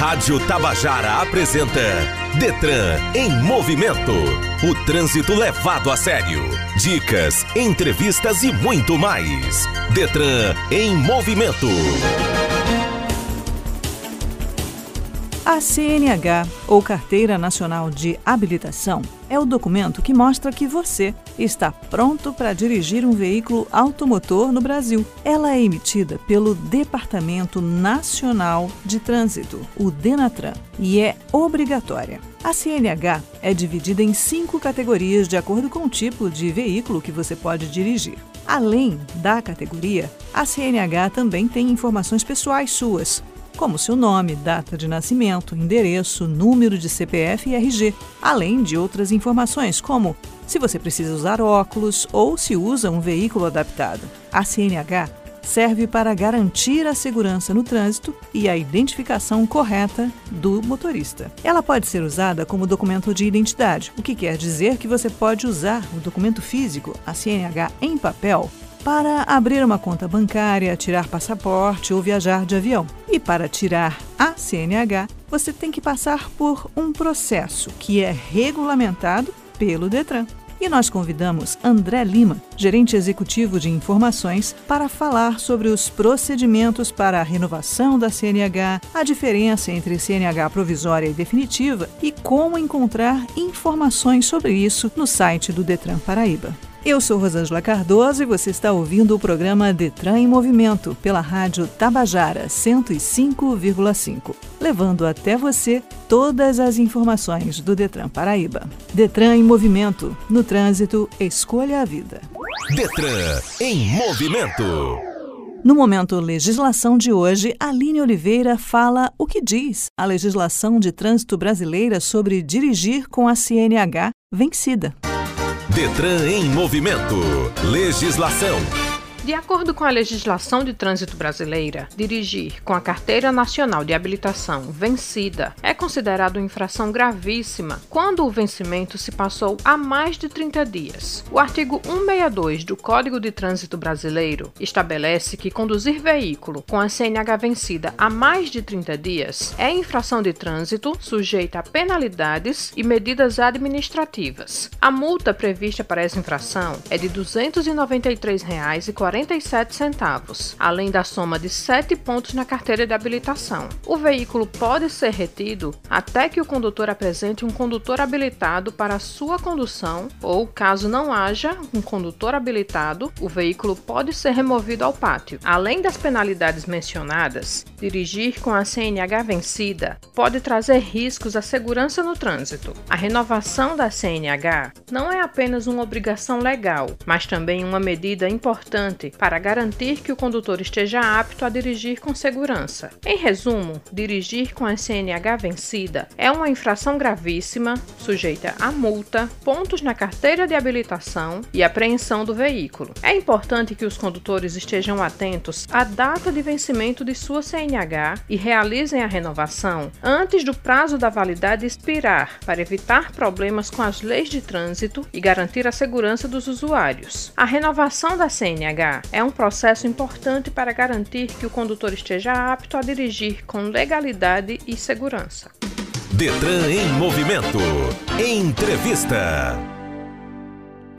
Rádio Tabajara apresenta Detran em movimento. O trânsito levado a sério. Dicas, entrevistas e muito mais. Detran em movimento. A CNH, ou Carteira Nacional de Habilitação, é o documento que mostra que você está pronto para dirigir um veículo automotor no Brasil. Ela é emitida pelo Departamento Nacional de Trânsito, o DENATRAN, e é obrigatória. A CNH é dividida em cinco categorias de acordo com o tipo de veículo que você pode dirigir. Além da categoria, a CNH também tem informações pessoais suas, como seu nome, data de nascimento, endereço, número de CPF e RG, além de outras informações como se você precisa usar óculos ou se usa um veículo adaptado. A CNH serve para garantir a segurança no trânsito e a identificação correta do motorista. Ela pode ser usada como documento de identidade, o que quer dizer que você pode usar o documento físico, a CNH em papel, para abrir uma conta bancária, tirar passaporte ou viajar de avião. E para tirar a CNH, você tem que passar por um processo que é regulamentado pelo Detran. E nós convidamos André Lima, gerente executivo de informações, para falar sobre os procedimentos para a renovação da CNH, a diferença entre CNH provisória e definitiva e como encontrar informações sobre isso no site do Detran Paraíba. Eu sou Rosângela Cardoso e você está ouvindo o programa Detran em Movimento pela Rádio Tabajara 105,5, levando até você todas as informações do Detran Paraíba. Detran em Movimento. No trânsito, escolha a vida. Detran em Movimento. No momento legislação de hoje, Aline Oliveira fala o que diz a legislação de trânsito brasileira sobre dirigir com a CNH vencida. Detran em movimento. Legislação. De acordo com a legislação de trânsito brasileira, dirigir com a Carteira Nacional de Habilitação vencida é considerado infração gravíssima quando o vencimento se passou há mais de 30 dias. O artigo 162 do Código de Trânsito Brasileiro estabelece que conduzir veículo com a CNH vencida há mais de 30 dias é infração de trânsito sujeita a penalidades e medidas administrativas. A multa prevista para essa infração é de R$ 293,40 47 centavos, além da soma de 7 pontos na carteira de habilitação. O veículo pode ser retido até que o condutor apresente um condutor habilitado para sua condução ou, caso não haja um condutor habilitado, o veículo pode ser removido ao pátio. Além das penalidades mencionadas, dirigir com a CNH vencida pode trazer riscos à segurança no trânsito. A renovação da CNH não é apenas uma obrigação legal, mas também uma medida importante importante para garantir que o condutor esteja apto a dirigir com segurança. Em resumo, dirigir com a CNH vencida é uma infração gravíssima, sujeita a multa, pontos na carteira de habilitação e apreensão do veículo. É importante que os condutores estejam atentos à data de vencimento de sua CNH e realizem a renovação antes do prazo da validade expirar, para evitar problemas com as leis de trânsito e garantir a segurança dos usuários. A renovação da CNH é um processo importante para garantir que o condutor esteja apto a dirigir com legalidade e segurança. Detran em movimento. Entrevista.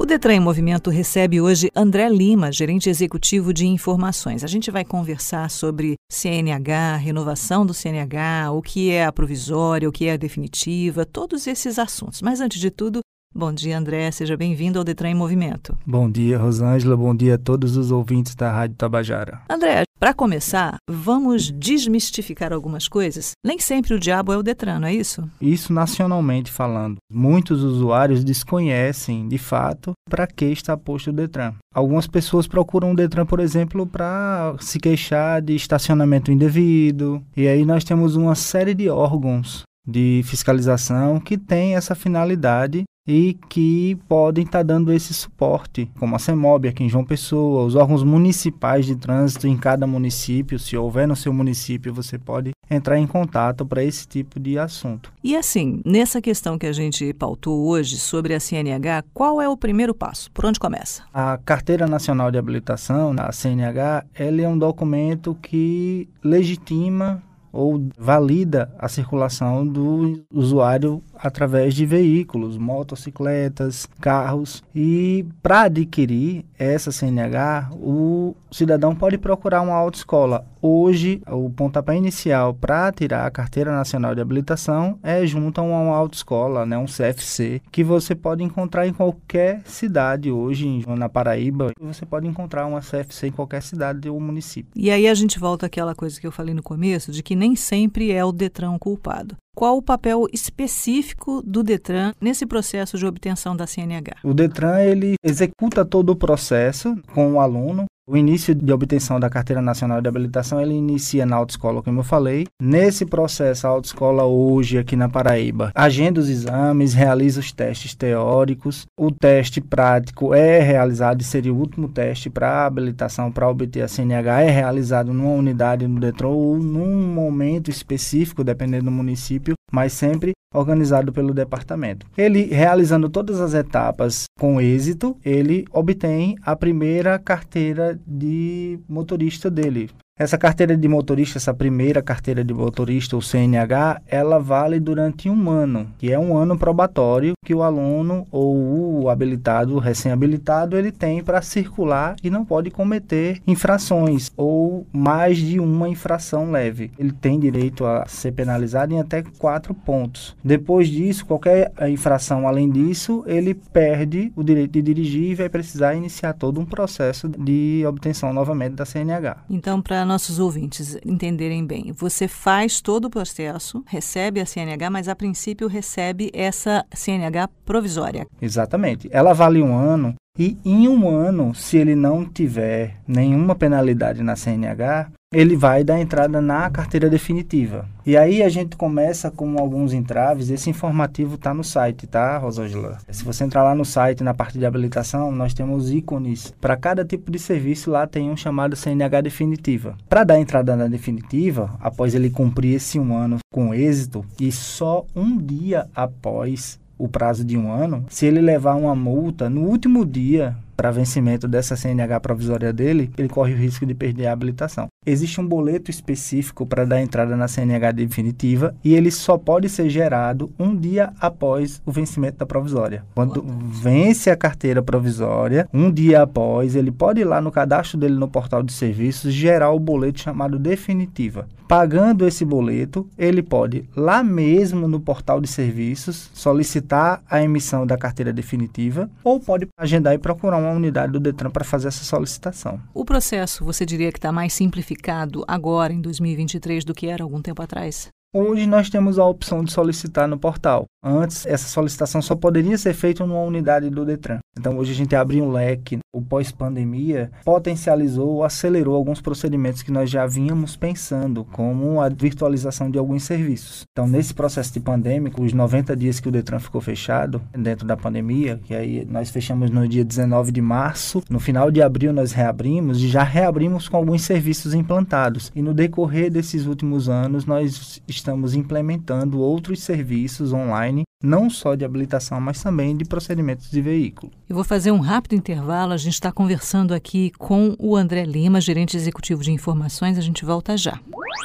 O Detran em Movimento recebe hoje André Lima, gerente executivo de informações. A gente vai conversar sobre CNH, renovação do CNH, o que é a provisória, o que é a definitiva, todos esses assuntos. Mas antes de tudo, Bom dia, André. Seja bem-vindo ao Detran em Movimento. Bom dia, Rosângela. Bom dia a todos os ouvintes da Rádio Tabajara. André, para começar, vamos desmistificar algumas coisas. Nem sempre o diabo é o Detran, não é isso? Isso nacionalmente falando. Muitos usuários desconhecem, de fato, para que está posto o Detran. Algumas pessoas procuram o Detran, por exemplo, para se queixar de estacionamento indevido. E aí nós temos uma série de órgãos de fiscalização que tem essa finalidade e que podem estar tá dando esse suporte, como a CEMOB aqui em João Pessoa, os órgãos municipais de trânsito em cada município, se houver no seu município, você pode entrar em contato para esse tipo de assunto. E assim, nessa questão que a gente pautou hoje sobre a CNH, qual é o primeiro passo? Por onde começa? A Carteira Nacional de Habilitação, a CNH, ela é um documento que legitima ou valida a circulação do usuário através de veículos, motocicletas, carros. E para adquirir essa CNH, o cidadão pode procurar uma autoescola. Hoje, o pontapé inicial para tirar a carteira nacional de habilitação é junto a uma autoescola, né, um CFC, que você pode encontrar em qualquer cidade hoje na Paraíba. Você pode encontrar uma CFC em qualquer cidade ou município. E aí a gente volta àquela coisa que eu falei no começo, de que nem sempre é o Detran culpado. Qual o papel específico do Detran nesse processo de obtenção da CNH? O Detran ele executa todo o processo com o aluno, o início de obtenção da Carteira Nacional de Habilitação, ele inicia na autoescola, como eu falei. Nesse processo, a autoescola hoje, aqui na Paraíba, agenda os exames, realiza os testes teóricos. O teste prático é realizado, e seria o último teste para habilitação, para obter a CNH, é realizado numa unidade no Detran ou num momento específico, dependendo do município, mas sempre organizado pelo departamento. Ele realizando todas as etapas com êxito, ele obtém a primeira carteira de motorista dele. Essa carteira de motorista, essa primeira carteira de motorista, o CNH, ela vale durante um ano, que é um ano probatório que o aluno ou o habilitado, recém-habilitado, ele tem para circular e não pode cometer infrações ou mais de uma infração leve. Ele tem direito a ser penalizado em até quatro pontos. Depois disso, qualquer infração além disso, ele perde o direito de dirigir e vai precisar iniciar todo um processo de obtenção novamente da CNH. Então, para nossos ouvintes entenderem bem, você faz todo o processo, recebe a CNH, mas a princípio recebe essa CNH provisória. Exatamente. Ela vale um ano e em um ano, se ele não tiver nenhuma penalidade na CNH, ele vai dar entrada na carteira definitiva. E aí a gente começa com alguns entraves. Esse informativo está no site, tá, Rosângela? Se você entrar lá no site, na parte de habilitação, nós temos ícones. Para cada tipo de serviço, lá tem um chamado CNH definitiva. Para dar entrada na definitiva, após ele cumprir esse um ano com êxito, e só um dia após o prazo de um ano, se ele levar uma multa no último dia para vencimento dessa CNH provisória dele, ele corre o risco de perder a habilitação. Existe um boleto específico para dar entrada na CNH definitiva e ele só pode ser gerado um dia após o vencimento da provisória. Quando vence a carteira provisória, um dia após, ele pode ir lá no cadastro dele no portal de serviços gerar o boleto chamado definitiva. Pagando esse boleto, ele pode lá mesmo no portal de serviços solicitar a emissão da carteira definitiva ou pode agendar e procurar uma unidade do Detran para fazer essa solicitação. O processo, você diria que está mais simplificado agora, em 2023, do que era algum tempo atrás? Hoje nós temos a opção de solicitar no portal. Antes, essa solicitação só poderia ser feita numa unidade do Detran. Então, hoje a gente abriu um leque. O pós-pandemia potencializou ou acelerou alguns procedimentos que nós já vínhamos pensando, como a virtualização de alguns serviços. Então, nesse processo de pandêmico, os 90 dias que o Detran ficou fechado, dentro da pandemia, que aí nós fechamos no dia 19 de março, no final de abril nós reabrimos e já reabrimos com alguns serviços implantados. E no decorrer desses últimos anos, nós estamos implementando outros serviços online, não só de habilitação, mas também de procedimentos de veículo. Eu vou fazer um rápido intervalo. A gente está conversando aqui com o André Lima, gerente executivo de informações. A gente volta já.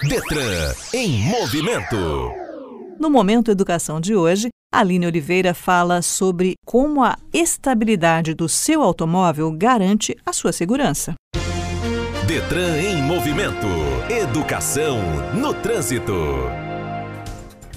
Detran em movimento. No Momento Educação de hoje, Aline Oliveira fala sobre como a estabilidade do seu automóvel garante a sua segurança. Detran em movimento. Educação no trânsito.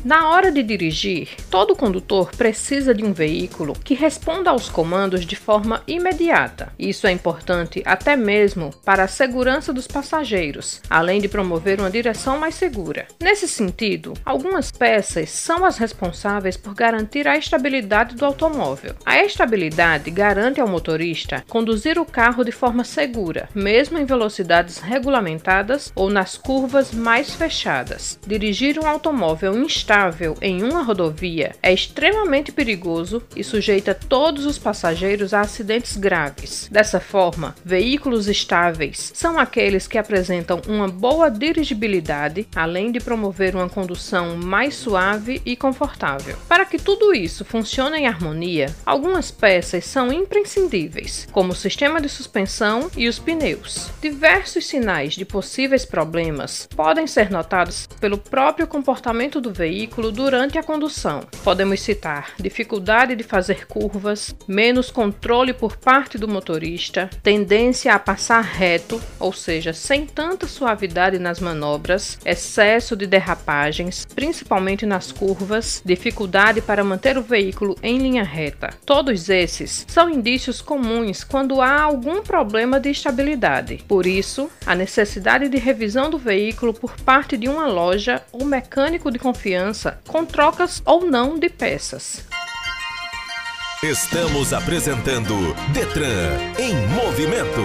Na hora de dirigir, todo condutor precisa de um veículo que responda aos comandos de forma imediata. Isso é importante até mesmo para a segurança dos passageiros, além de promover uma direção mais segura. Nesse sentido, algumas peças são as responsáveis por garantir a estabilidade do automóvel. A estabilidade garante ao motorista conduzir o carro de forma segura, mesmo em velocidades regulamentadas ou nas curvas mais fechadas. Dirigir um automóvel instável estável em uma rodovia é extremamente perigoso e sujeita todos os passageiros a acidentes graves. Dessa forma, veículos estáveis são aqueles que apresentam uma boa dirigibilidade, além de promover uma condução mais suave e confortável. Para que tudo isso funcione em harmonia, algumas peças são imprescindíveis, como o sistema de suspensão e os pneus. Diversos sinais de possíveis problemas podem ser notados pelo próprio comportamento do veículo durante a condução. Podemos citar dificuldade de fazer curvas, menos controle por parte do motorista, tendência a passar reto, ou seja, sem tanta suavidade nas manobras, excesso de derrapagens, principalmente nas curvas, dificuldade para manter o veículo em linha reta. Todos esses são indícios comuns quando há algum problema de estabilidade. Por isso, a necessidade de revisão do veículo por parte de uma loja ou mecânico de confiança com trocas ou não de peças. Estamos apresentando Detran em movimento.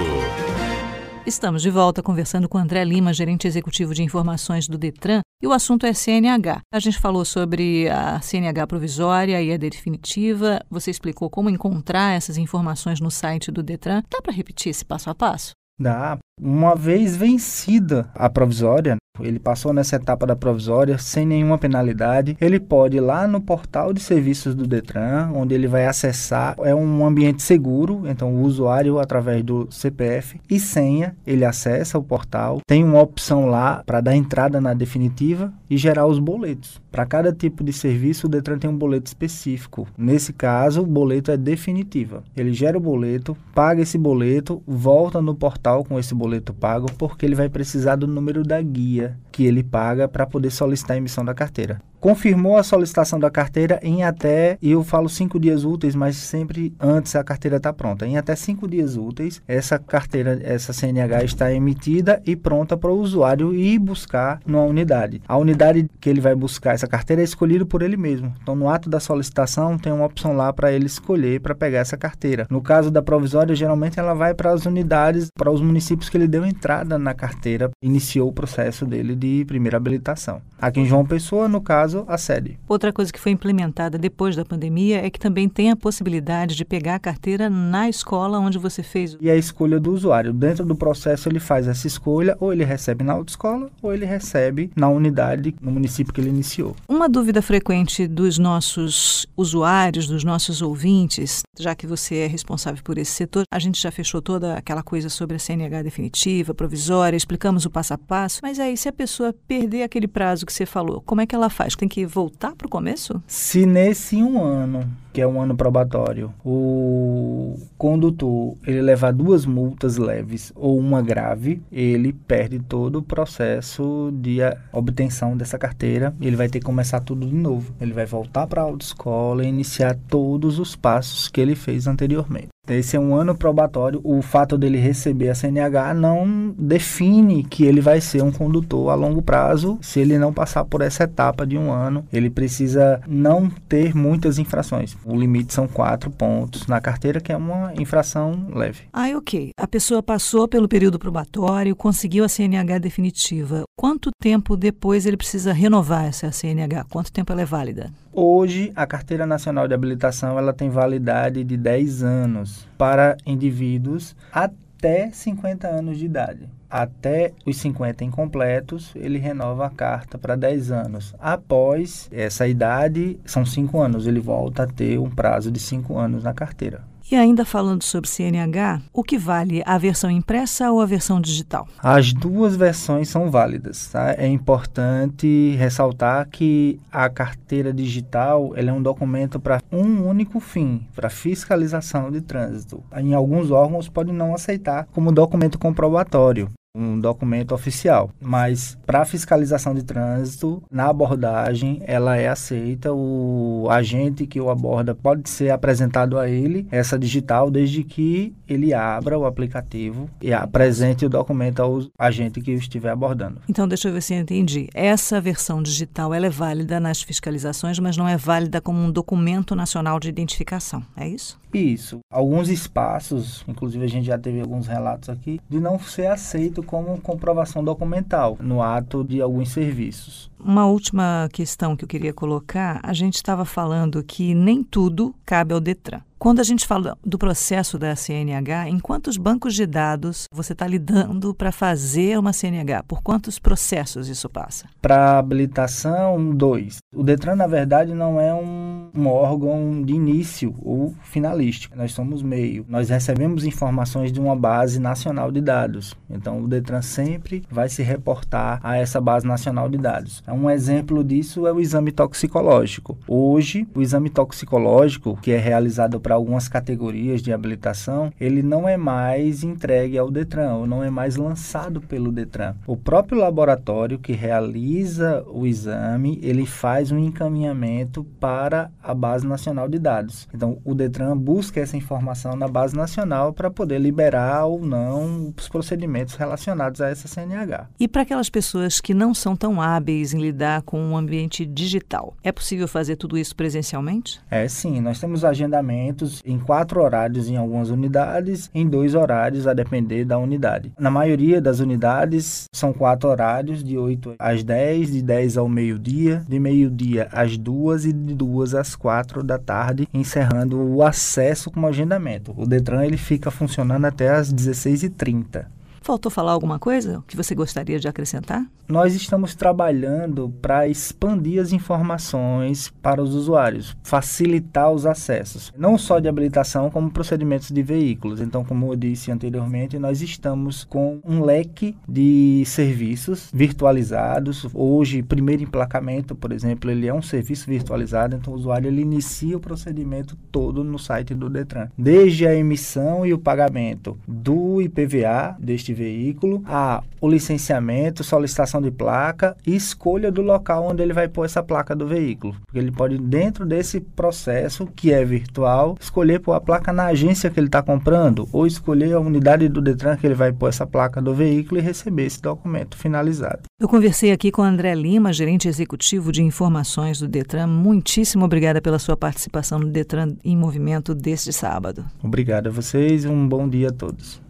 Estamos de volta conversando com André Lima, gerente executivo de informações do Detran, e o assunto é CNH. A gente falou sobre a CNH provisória e a definitiva. Você explicou como encontrar essas informações no site do Detran. Dá para repetir esse passo a passo? Dá. Uma vez vencida a provisória, ele passou nessa etapa da provisória sem nenhuma penalidade. Ele pode ir lá no portal de serviços do Detran, onde ele vai acessar. É um ambiente seguro, então o usuário, através do CPF e senha, ele acessa o portal. Tem uma opção lá para dar entrada na definitiva e gerar os boletos. Para cada tipo de serviço, o Detran tem um boleto específico. Nesse caso, o boleto é definitiva. Ele gera o boleto, paga esse boleto, volta no portal com esse boleto pago, porque ele vai precisar do número da guia que ele paga para poder solicitar a emissão da carteira confirmou a solicitação da carteira em até, e eu falo cinco dias úteis, mas sempre antes a carteira está pronta. Em até cinco dias úteis, essa carteira, essa CNH está emitida e pronta para o usuário ir buscar numa unidade. A unidade que ele vai buscar essa carteira é escolhida por ele mesmo. Então, no ato da solicitação, tem uma opção lá para ele escolher para pegar essa carteira. No caso da provisória, geralmente ela vai para as unidades, para os municípios que ele deu entrada na carteira, iniciou o processo dele de primeira habilitação. Aqui em João Pessoa, no caso, caso, a sede. Outra coisa que foi implementada depois da pandemia é que também tem a possibilidade de pegar a carteira na escola onde você fez. E a escolha do usuário. Dentro do processo, ele faz essa escolha, ou ele recebe na autoescola, ou ele recebe na unidade, no município que ele iniciou. Uma dúvida frequente dos nossos usuários, dos nossos ouvintes, já que você é responsável por esse setor, a gente já fechou toda aquela coisa sobre a CNH definitiva, provisória, explicamos o passo a passo, mas aí se a pessoa perder aquele prazo que você falou, como é que ela faz? tem que voltar para o começo? Se nesse um ano, que é um ano probatório, o condutor ele levar duas multas leves ou uma grave, ele perde todo o processo de obtenção dessa carteira ele vai ter que começar tudo de novo. Ele vai voltar para a autoescola e iniciar todos os passos que ele fez anteriormente. Esse é um ano probatório. O fato dele receber a CNH não define que ele vai ser um condutor a longo prazo se ele não passar por essa etapa de um ano. Ele precisa não ter muitas infrações. O limite são quatro pontos na carteira, que é uma infração leve. Ah, ok. A pessoa passou pelo período probatório, conseguiu a CNH definitiva. Quanto tempo depois ele precisa renovar essa CNH? Quanto tempo ela é válida? Hoje, a Carteira Nacional de Habilitação ela tem validade de 10 anos para indivíduos até 50 anos de idade. Até os 50 incompletos, ele renova a carta para 10 anos. Após essa idade, são 5 anos, ele volta a ter um prazo de 5 anos na carteira. E ainda falando sobre CNH, o que vale a versão impressa ou a versão digital? As duas versões são válidas. Tá? É importante ressaltar que a carteira digital é um documento para um único fim, para fiscalização de trânsito. Em alguns órgãos podem não aceitar como documento comprobatório um documento oficial, mas para fiscalização de trânsito, na abordagem, ela é aceita. O agente que o aborda pode ser apresentado a ele essa digital desde que ele abra o aplicativo e apresente o documento ao agente que o estiver abordando. Então, deixa eu ver se eu entendi. Essa versão digital ela é válida nas fiscalizações, mas não é válida como um documento nacional de identificação. É isso? Isso. Alguns espaços, inclusive a gente já teve alguns relatos aqui, de não ser aceito como comprovação documental no ato de alguns serviços. Uma última questão que eu queria colocar: a gente estava falando que nem tudo cabe ao Detran. Quando a gente fala do processo da CNH, em quantos bancos de dados você está lidando para fazer uma CNH? Por quantos processos isso passa? Para habilitação, dois. O Detran, na verdade, não é um, um órgão de início ou finalístico. Nós somos meio. Nós recebemos informações de uma base nacional de dados. Então, o Detran sempre vai se reportar a essa base nacional de dados. Um exemplo disso é o exame toxicológico. Hoje, o exame toxicológico, que é realizado para algumas categorias de habilitação, ele não é mais entregue ao Detran, ou não é mais lançado pelo Detran. O próprio laboratório que realiza o exame, ele faz um encaminhamento para a base nacional de dados. Então, o Detran busca essa informação na base nacional para poder liberar ou não os procedimentos relacionados a essa CNH. E para aquelas pessoas que não são tão hábeis em lidar com um ambiente digital, é possível fazer tudo isso presencialmente? É sim, nós temos agendamentos em quatro horários em algumas unidades, em dois horários, a depender da unidade. Na maioria das unidades, são quatro horários, de 8 às 10, de 10 ao meio-dia, de meio-dia às 2 e de 2 às 4 da tarde, encerrando o acesso com o agendamento. O Detran ele fica funcionando até às 16h30. Faltou falar alguma coisa que você gostaria de acrescentar? Nós estamos trabalhando para expandir as informações para os usuários, facilitar os acessos, não só de habilitação, como procedimentos de veículos. Então, como eu disse anteriormente, nós estamos com um leque de serviços virtualizados. Hoje, primeiro emplacamento, por exemplo, ele é um serviço virtualizado, então o usuário ele inicia o procedimento todo no site do Detran, desde a emissão e o pagamento do IPVA deste veículo, a o licenciamento, solicitação de placa e escolha do local onde ele vai pôr essa placa do veículo. Porque ele pode, dentro desse processo, que é virtual, escolher pôr a placa na agência que ele está comprando ou escolher a unidade do Detran que ele vai pôr essa placa do veículo e receber esse documento finalizado. Eu conversei aqui com André Lima, gerente executivo de informações do Detran. Muitíssimo obrigada pela sua participação no Detran em Movimento deste sábado. Obrigado a vocês e um bom dia a todos.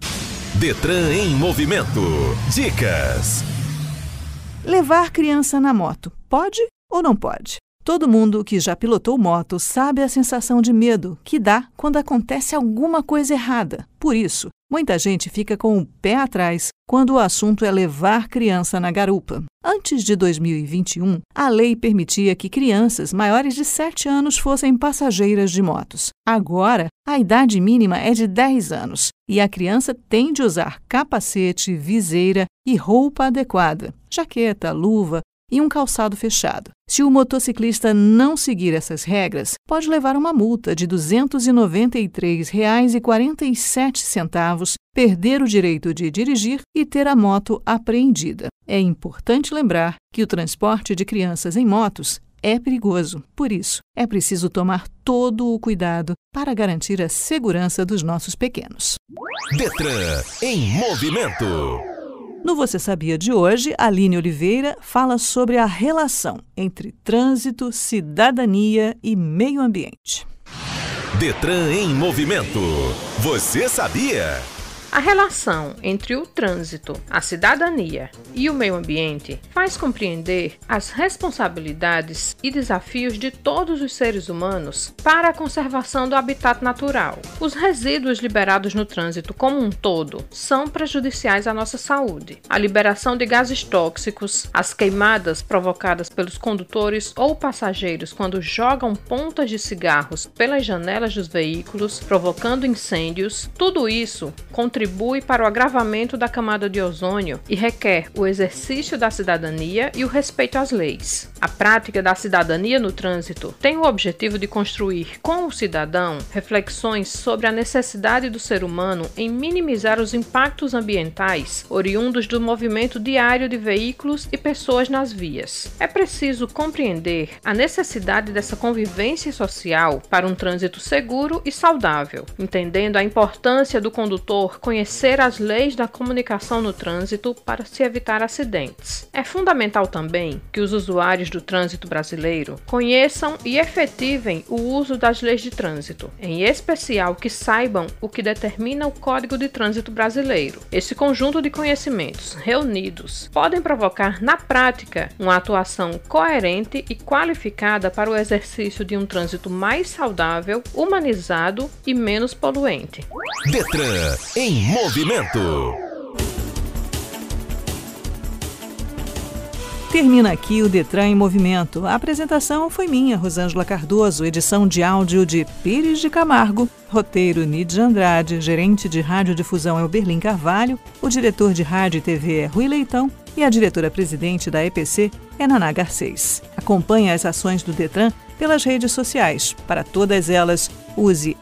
Detran em movimento. Dicas. Levar criança na moto pode ou não pode? Todo mundo que já pilotou moto sabe a sensação de medo que dá quando acontece alguma coisa errada. Por isso, muita gente fica com o pé atrás quando o assunto é levar criança na garupa. Antes de 2021, a lei permitia que crianças maiores de 7 anos fossem passageiras de motos. Agora, a idade mínima é de 10 anos e a criança tem de usar capacete, viseira e roupa adequada, jaqueta, luva, e um calçado fechado. Se o motociclista não seguir essas regras, pode levar uma multa de R$ 293,47, perder o direito de dirigir e ter a moto apreendida. É importante lembrar que o transporte de crianças em motos é perigoso. Por isso, é preciso tomar todo o cuidado para garantir a segurança dos nossos pequenos. Detran em movimento. No Você Sabia de hoje, Aline Oliveira fala sobre a relação entre trânsito, cidadania e meio ambiente. Detran em movimento. Você sabia? A relação entre o trânsito, a cidadania e o meio ambiente faz compreender as responsabilidades e desafios de todos os seres humanos para a conservação do habitat natural. Os resíduos liberados no trânsito como um todo são prejudiciais à nossa saúde. A liberação de gases tóxicos, as queimadas provocadas pelos condutores ou passageiros quando jogam pontas de cigarros pelas janelas dos veículos, provocando incêndios, tudo isso contribui contribui para o agravamento da camada de ozônio e requer o exercício da cidadania e o respeito às leis. A prática da cidadania no trânsito tem o objetivo de construir com o cidadão reflexões sobre a necessidade do ser humano em minimizar os impactos ambientais oriundos do movimento diário de veículos e pessoas nas vias. É preciso compreender a necessidade dessa convivência social para um trânsito seguro e saudável, entendendo a importância do condutor conhecer conhecer as leis da comunicação no trânsito para se evitar acidentes. É fundamental também que os usuários do trânsito brasileiro conheçam e efetivem o uso das leis de trânsito, em especial que saibam o que determina o Código de Trânsito Brasileiro. Esse conjunto de conhecimentos reunidos podem provocar na prática uma atuação coerente e qualificada para o exercício de um trânsito mais saudável, humanizado e menos poluente. Detran em movimento. Termina aqui o Detran em Movimento. A apresentação foi minha, Rosângela Cardoso, edição de áudio de Pires de Camargo, roteiro Nid Andrade, gerente de radiodifusão é o Berlim Carvalho, o diretor de rádio e TV é Rui Leitão e a diretora-presidente da EPC é Naná Garcês. Acompanhe as ações do Detran pelas redes sociais. Para todas elas, use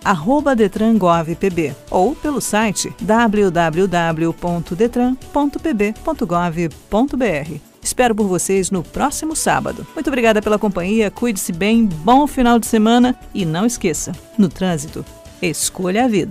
DetranGovPB ou pelo site www.detran.pb.gov.br. Espero por vocês no próximo sábado. Muito obrigada pela companhia, cuide-se bem, bom final de semana e não esqueça: no trânsito, escolha a vida.